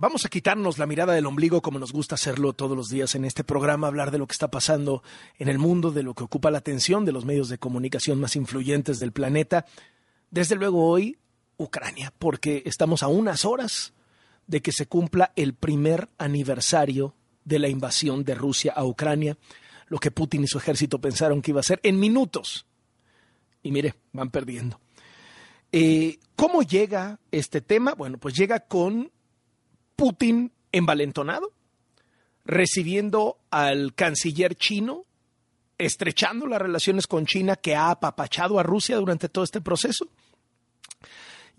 vamos a quitarnos la mirada del ombligo como nos gusta hacerlo todos los días en este programa, hablar de lo que está pasando en el mundo, de lo que ocupa la atención de los medios de comunicación más influyentes del planeta. Desde luego hoy, Ucrania, porque estamos a unas horas de que se cumpla el primer aniversario de la invasión de Rusia a Ucrania, lo que Putin y su ejército pensaron que iba a ser en minutos. Y mire, van perdiendo. Eh, ¿Cómo llega este tema? Bueno, pues llega con Putin envalentonado, recibiendo al canciller chino, estrechando las relaciones con China que ha apapachado a Rusia durante todo este proceso.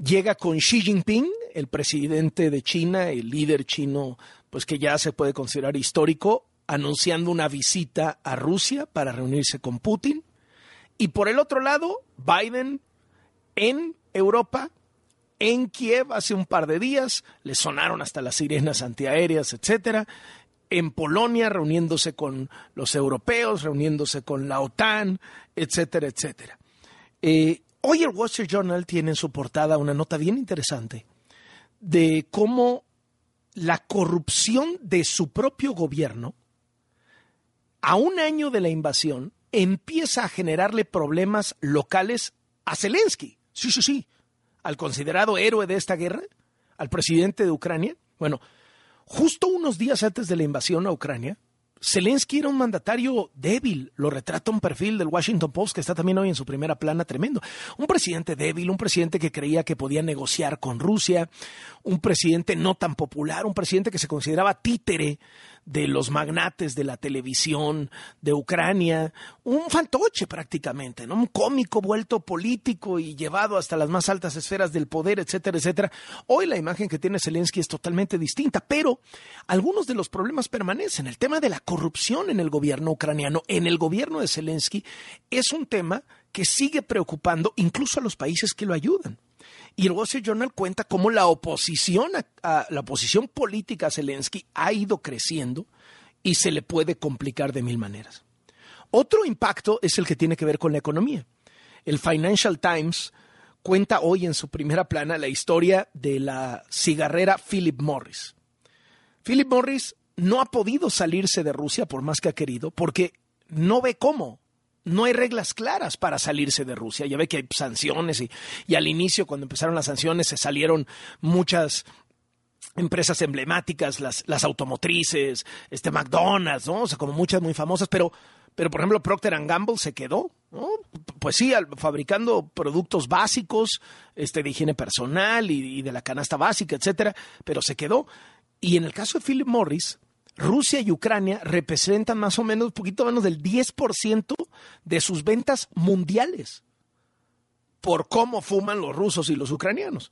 Llega con Xi Jinping, el presidente de China, el líder chino, pues que ya se puede considerar histórico, anunciando una visita a Rusia para reunirse con Putin. Y por el otro lado, Biden en Europa en Kiev hace un par de días, le sonaron hasta las sirenas antiaéreas, etcétera. En Polonia, reuniéndose con los europeos, reuniéndose con la OTAN, etcétera, etcétera. Eh, hoy el Wall Street Journal tiene en su portada una nota bien interesante de cómo la corrupción de su propio gobierno, a un año de la invasión, empieza a generarle problemas locales a Zelensky. Sí, sí, sí al considerado héroe de esta guerra, al presidente de Ucrania? Bueno, justo unos días antes de la invasión a Ucrania, Zelensky era un mandatario débil, lo retrata un perfil del Washington Post que está también hoy en su primera plana tremendo. Un presidente débil, un presidente que creía que podía negociar con Rusia, un presidente no tan popular, un presidente que se consideraba títere de los magnates de la televisión de Ucrania, un fantoche prácticamente, ¿no? un cómico vuelto político y llevado hasta las más altas esferas del poder, etcétera, etcétera. Hoy la imagen que tiene Zelensky es totalmente distinta, pero algunos de los problemas permanecen. El tema de la corrupción en el gobierno ucraniano, en el gobierno de Zelensky, es un tema que sigue preocupando incluso a los países que lo ayudan. Y el Wall Journal cuenta cómo la oposición, a, la oposición política a Zelensky ha ido creciendo y se le puede complicar de mil maneras. Otro impacto es el que tiene que ver con la economía. El Financial Times cuenta hoy en su primera plana la historia de la cigarrera Philip Morris. Philip Morris no ha podido salirse de Rusia por más que ha querido porque no ve cómo no hay reglas claras para salirse de Rusia. Ya ve que hay sanciones y, al inicio, cuando empezaron las sanciones, se salieron muchas empresas emblemáticas, las, las automotrices, este McDonald's, ¿no? O sea, como muchas muy famosas, pero, pero por ejemplo Procter Gamble se quedó, ¿no? Pues sí, fabricando productos básicos, este, de higiene personal y, y de la canasta básica, etcétera, pero se quedó. Y en el caso de Philip Morris, Rusia y Ucrania representan más o menos, un poquito menos del 10% de sus ventas mundiales por cómo fuman los rusos y los ucranianos.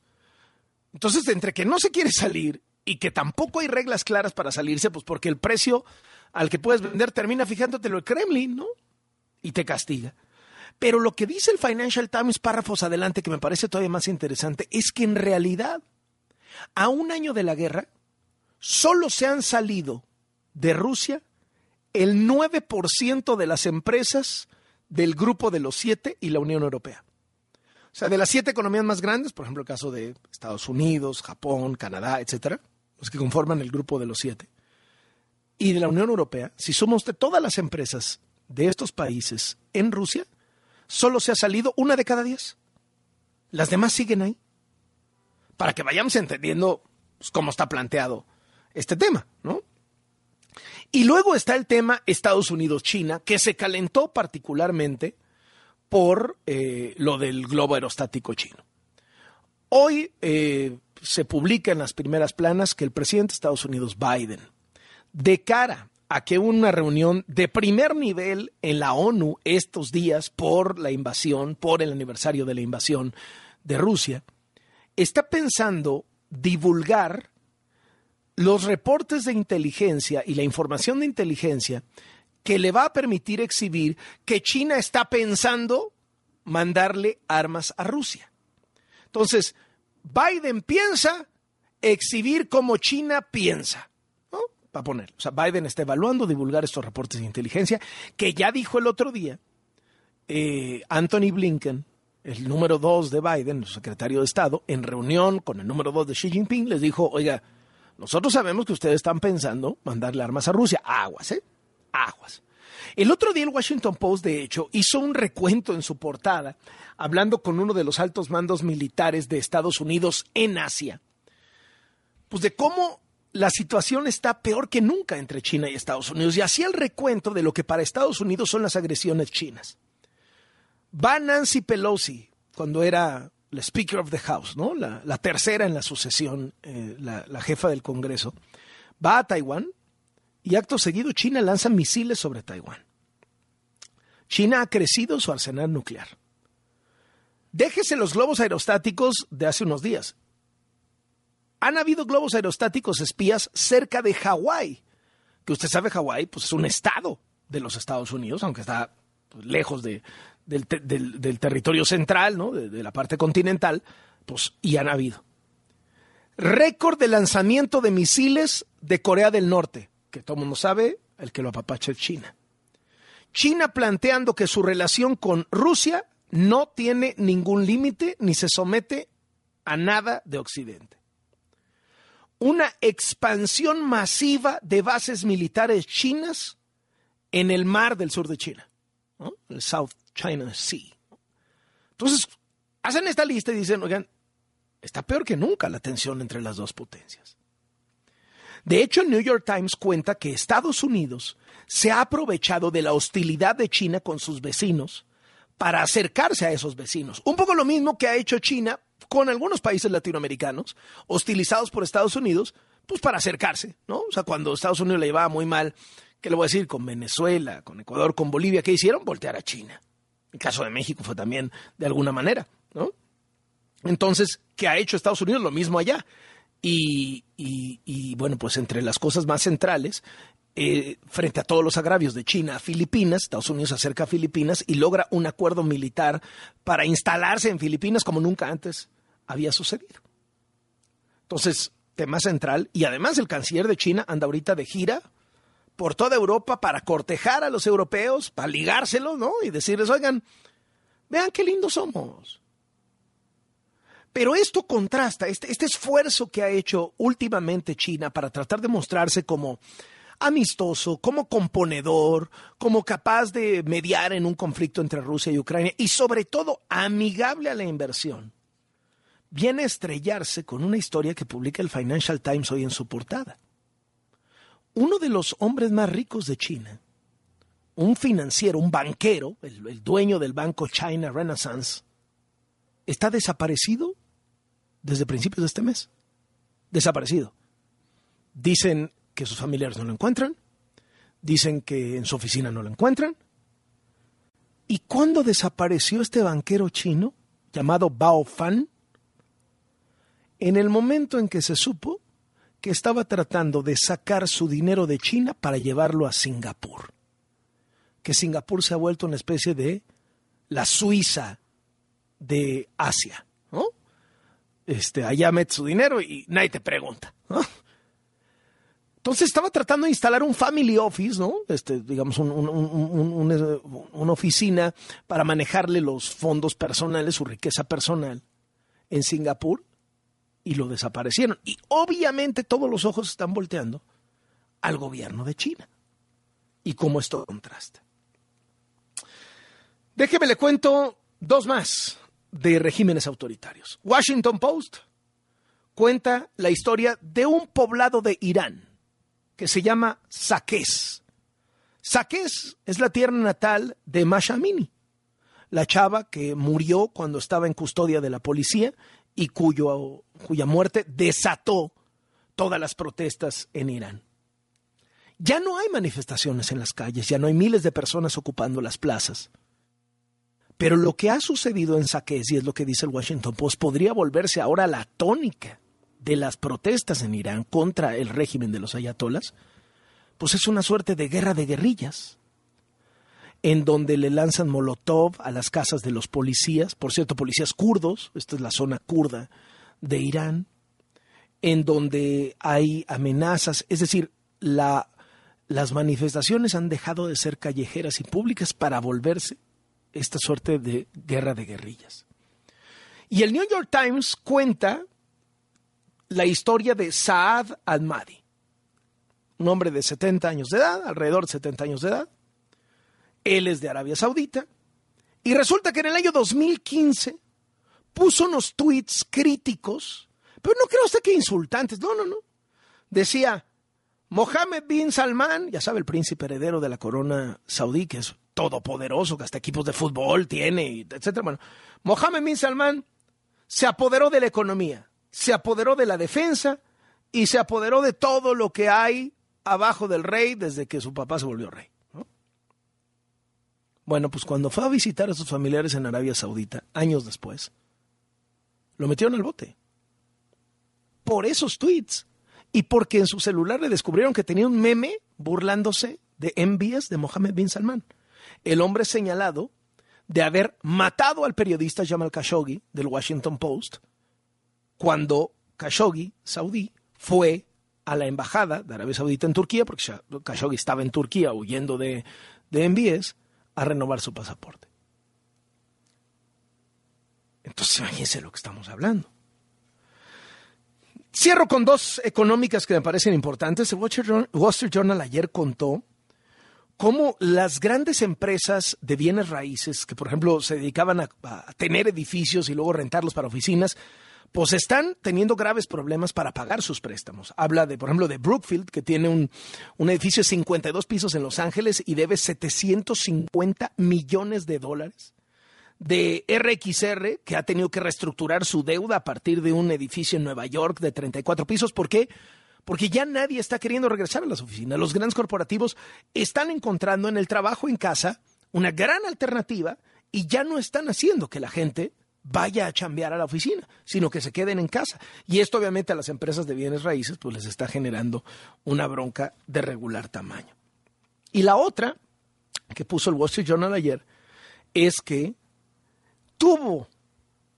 Entonces, entre que no se quiere salir y que tampoco hay reglas claras para salirse, pues porque el precio al que puedes vender termina fijándotelo el Kremlin, ¿no? Y te castiga. Pero lo que dice el Financial Times párrafos adelante, que me parece todavía más interesante, es que en realidad, a un año de la guerra, solo se han salido de Rusia el 9% de las empresas del grupo de los siete y la Unión Europea. O sea, de las siete economías más grandes, por ejemplo, el caso de Estados Unidos, Japón, Canadá, etcétera, los que conforman el grupo de los siete, y de la Unión Europea, si somos de todas las empresas de estos países en Rusia, solo se ha salido una de cada diez. Las demás siguen ahí. Para que vayamos entendiendo pues, cómo está planteado este tema, ¿no? Y luego está el tema Estados Unidos-China, que se calentó particularmente por eh, lo del globo aerostático chino. Hoy eh, se publica en las primeras planas que el presidente de Estados Unidos, Biden, de cara a que una reunión de primer nivel en la ONU estos días por la invasión, por el aniversario de la invasión de Rusia, está pensando divulgar los reportes de inteligencia y la información de inteligencia que le va a permitir exhibir que China está pensando mandarle armas a Rusia. Entonces, Biden piensa exhibir como China piensa. ¿no? Va a poner. O sea, Biden está evaluando divulgar estos reportes de inteligencia que ya dijo el otro día eh, Anthony Blinken, el número dos de Biden, el secretario de Estado, en reunión con el número dos de Xi Jinping, les dijo, oiga, nosotros sabemos que ustedes están pensando mandarle armas a Rusia. Aguas, ¿eh? Aguas. El otro día el Washington Post, de hecho, hizo un recuento en su portada, hablando con uno de los altos mandos militares de Estados Unidos en Asia, pues de cómo la situación está peor que nunca entre China y Estados Unidos. Y hacía el recuento de lo que para Estados Unidos son las agresiones chinas. Va Nancy Pelosi, cuando era la Speaker of the House, ¿no? la, tercera en la sucesión, eh, la, la jefa del Congreso, va a Taiwán y acto seguido China lanza misiles sobre Taiwán. China ha crecido su arsenal nuclear. Déjese los globos aerostáticos de hace unos días. Han habido globos aerostáticos espías cerca de Hawái, que usted sabe Hawái pues es un estado de los Estados Unidos, aunque está pues, lejos de, del, territorio central, ¿no? de, la parte continental, pues y han habido. Récord de lanzamiento de misiles de Corea del Norte, que todo el mundo sabe, el que lo apapacha es China. China planteando que su relación con Rusia no tiene ningún límite ni se somete a nada de Occidente. Una expansión masiva de bases militares chinas en el mar del sur de China, el South China Sea. Entonces, hacen esta lista y dicen, oigan, está peor que nunca la tensión entre las dos potencias. De hecho, el New York Times cuenta que Estados Unidos se ha aprovechado de la hostilidad de China con sus vecinos para acercarse a esos vecinos. Un poco lo mismo que ha hecho China con algunos países latinoamericanos, hostilizados por Estados Unidos, pues para acercarse, ¿no? O sea, cuando Estados Unidos le llevaba muy mal, ¿qué le voy a decir? Con Venezuela, con Ecuador, con Bolivia, ¿qué hicieron? Voltear a China. El caso de México fue también de alguna manera, ¿no? Entonces, ¿qué ha hecho Estados Unidos? Lo mismo allá. Y, bueno, pues entre las cosas más centrales, eh, frente a todos los agravios de China a Filipinas, Estados Unidos acerca a Filipinas y logra un acuerdo militar para instalarse en Filipinas como nunca antes había sucedido. Entonces, tema central, y además el canciller de China anda ahorita de gira por toda Europa para cortejar a los europeos, para ligárselos, ¿no? Y decirles, oigan, vean qué lindos somos. Pero esto contrasta, este, este esfuerzo que ha hecho últimamente China para tratar de mostrarse como amistoso, como componedor, como capaz de mediar en un conflicto entre Rusia y Ucrania y sobre todo amigable a la inversión, viene a estrellarse con una historia que publica el Financial Times hoy en su portada uno de los hombres más ricos de China, un financiero, un banquero, el, dueño del banco China Renaissance, está desaparecido desde principios de este mes. Desaparecido. Dicen que sus familiares no lo encuentran, dicen que en su oficina no lo encuentran. ¿Y cuándo desapareció este banquero chino llamado Bao Fan? En el momento en que se supo estaba tratando de sacar su dinero de China para llevarlo a Singapur. Que Singapur se ha vuelto una especie de la Suiza de Asia. ¿no? Este, allá mete su dinero y nadie te pregunta. Entonces estaba tratando de instalar un family office, ¿no? Este, digamos, una oficina para manejarle los fondos personales, su riqueza personal en Singapur y lo desaparecieron. Y obviamente todos los ojos están volteando al gobierno de China. Y cómo esto contrasta. Déjeme le cuento dos más de regímenes autoritarios. Washington Post cuenta la historia de un poblado de Irán que se llama Saqqez. Saqqez es la tierra natal de Mashamini, la chava que murió cuando estaba en custodia de la policía y cuyo, cuya muerte desató todas las protestas en Irán. Ya no hay manifestaciones en las calles, ya no hay miles de personas ocupando las plazas. Pero lo que ha sucedido en Saqqez, y es lo que dice el Washington Post, podría volverse ahora la tónica de las protestas en Irán contra el régimen de los ayatolas, pues es una suerte de guerra de guerrillas en donde le lanzan molotov a las casas de los policías, por cierto, policías kurdos, esta es la zona kurda de Irán, en donde hay amenazas, es decir, la, las manifestaciones han dejado de ser callejeras y públicas para volverse esta suerte de guerra de guerrillas. Y el New York Times cuenta la historia de Saad al-Mahdi, un hombre de 70 años de edad, alrededor de 70 años de edad. Él es de Arabia Saudita. Y resulta que en el año 2015 puso unos tweets críticos, pero no creo usted que insultantes, no, no, no. Decía, Mohammed bin Salman, ya sabe, el príncipe heredero de la corona saudí, que es todopoderoso, que hasta equipos de fútbol tiene, etcétera. Bueno, Mohammed bin Salman se apoderó de la economía, se apoderó de la defensa y se apoderó de todo lo que hay abajo del rey desde que su papá se volvió rey. Bueno, pues cuando fue a visitar a sus familiares en Arabia Saudita, años después, lo metieron al bote. Por esos tweets. Y porque en su celular le descubrieron que tenía un meme burlándose de envías de Mohammed bin Salman. El hombre señalado de haber matado al periodista Jamal Khashoggi del Washington Post cuando Khashoggi, saudí, fue a la embajada de Arabia Saudita en Turquía, porque Khashoggi estaba en Turquía huyendo de, de envíes, a renovar su pasaporte. Entonces imagínense lo que estamos hablando. Cierro con dos económicas que me parecen importantes. El Wall Street Journal ayer contó cómo las grandes empresas de bienes raíces, que por ejemplo se dedicaban a, tener edificios y luego rentarlos para oficinas, pues están teniendo graves problemas para pagar sus préstamos. Habla de, por ejemplo, de Brookfield, que tiene un, un edificio de 52 pisos en Los Ángeles y debe 750 millones de dólares de RXR, que ha tenido que reestructurar su deuda a partir de un edificio en Nueva York de 34 pisos. ¿Por qué? Porque ya nadie está queriendo regresar a las oficinas. Los grandes corporativos están encontrando en el trabajo en casa una gran alternativa y ya no están haciendo que la gente vaya a chambear a la oficina, sino que se queden en casa. Y esto obviamente a las empresas de bienes raíces pues les está generando una bronca de regular tamaño. Y la otra que puso el Wall Street Journal ayer es que tuvo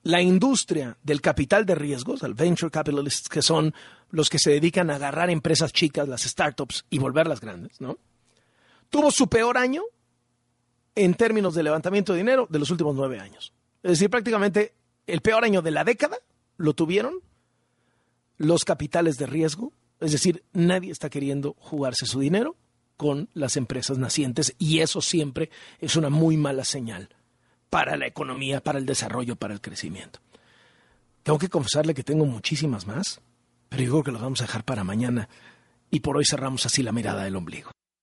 la industria del capital de riesgos, el venture capitalists, que son los que se dedican a agarrar empresas chicas, las startups, y volverlas grandes, ¿no? Tuvo su peor año en términos de levantamiento de dinero de los últimos nueve años. Es decir, prácticamente el peor año de la década lo tuvieron los capitales de riesgo. Es decir, nadie está queriendo jugarse su dinero con las empresas nacientes y eso siempre es una muy mala señal para la economía, para el desarrollo, para el crecimiento. Tengo que confesarle que tengo muchísimas más, pero yo creo que las vamos a dejar para mañana y por hoy cerramos así la mirada del ombligo.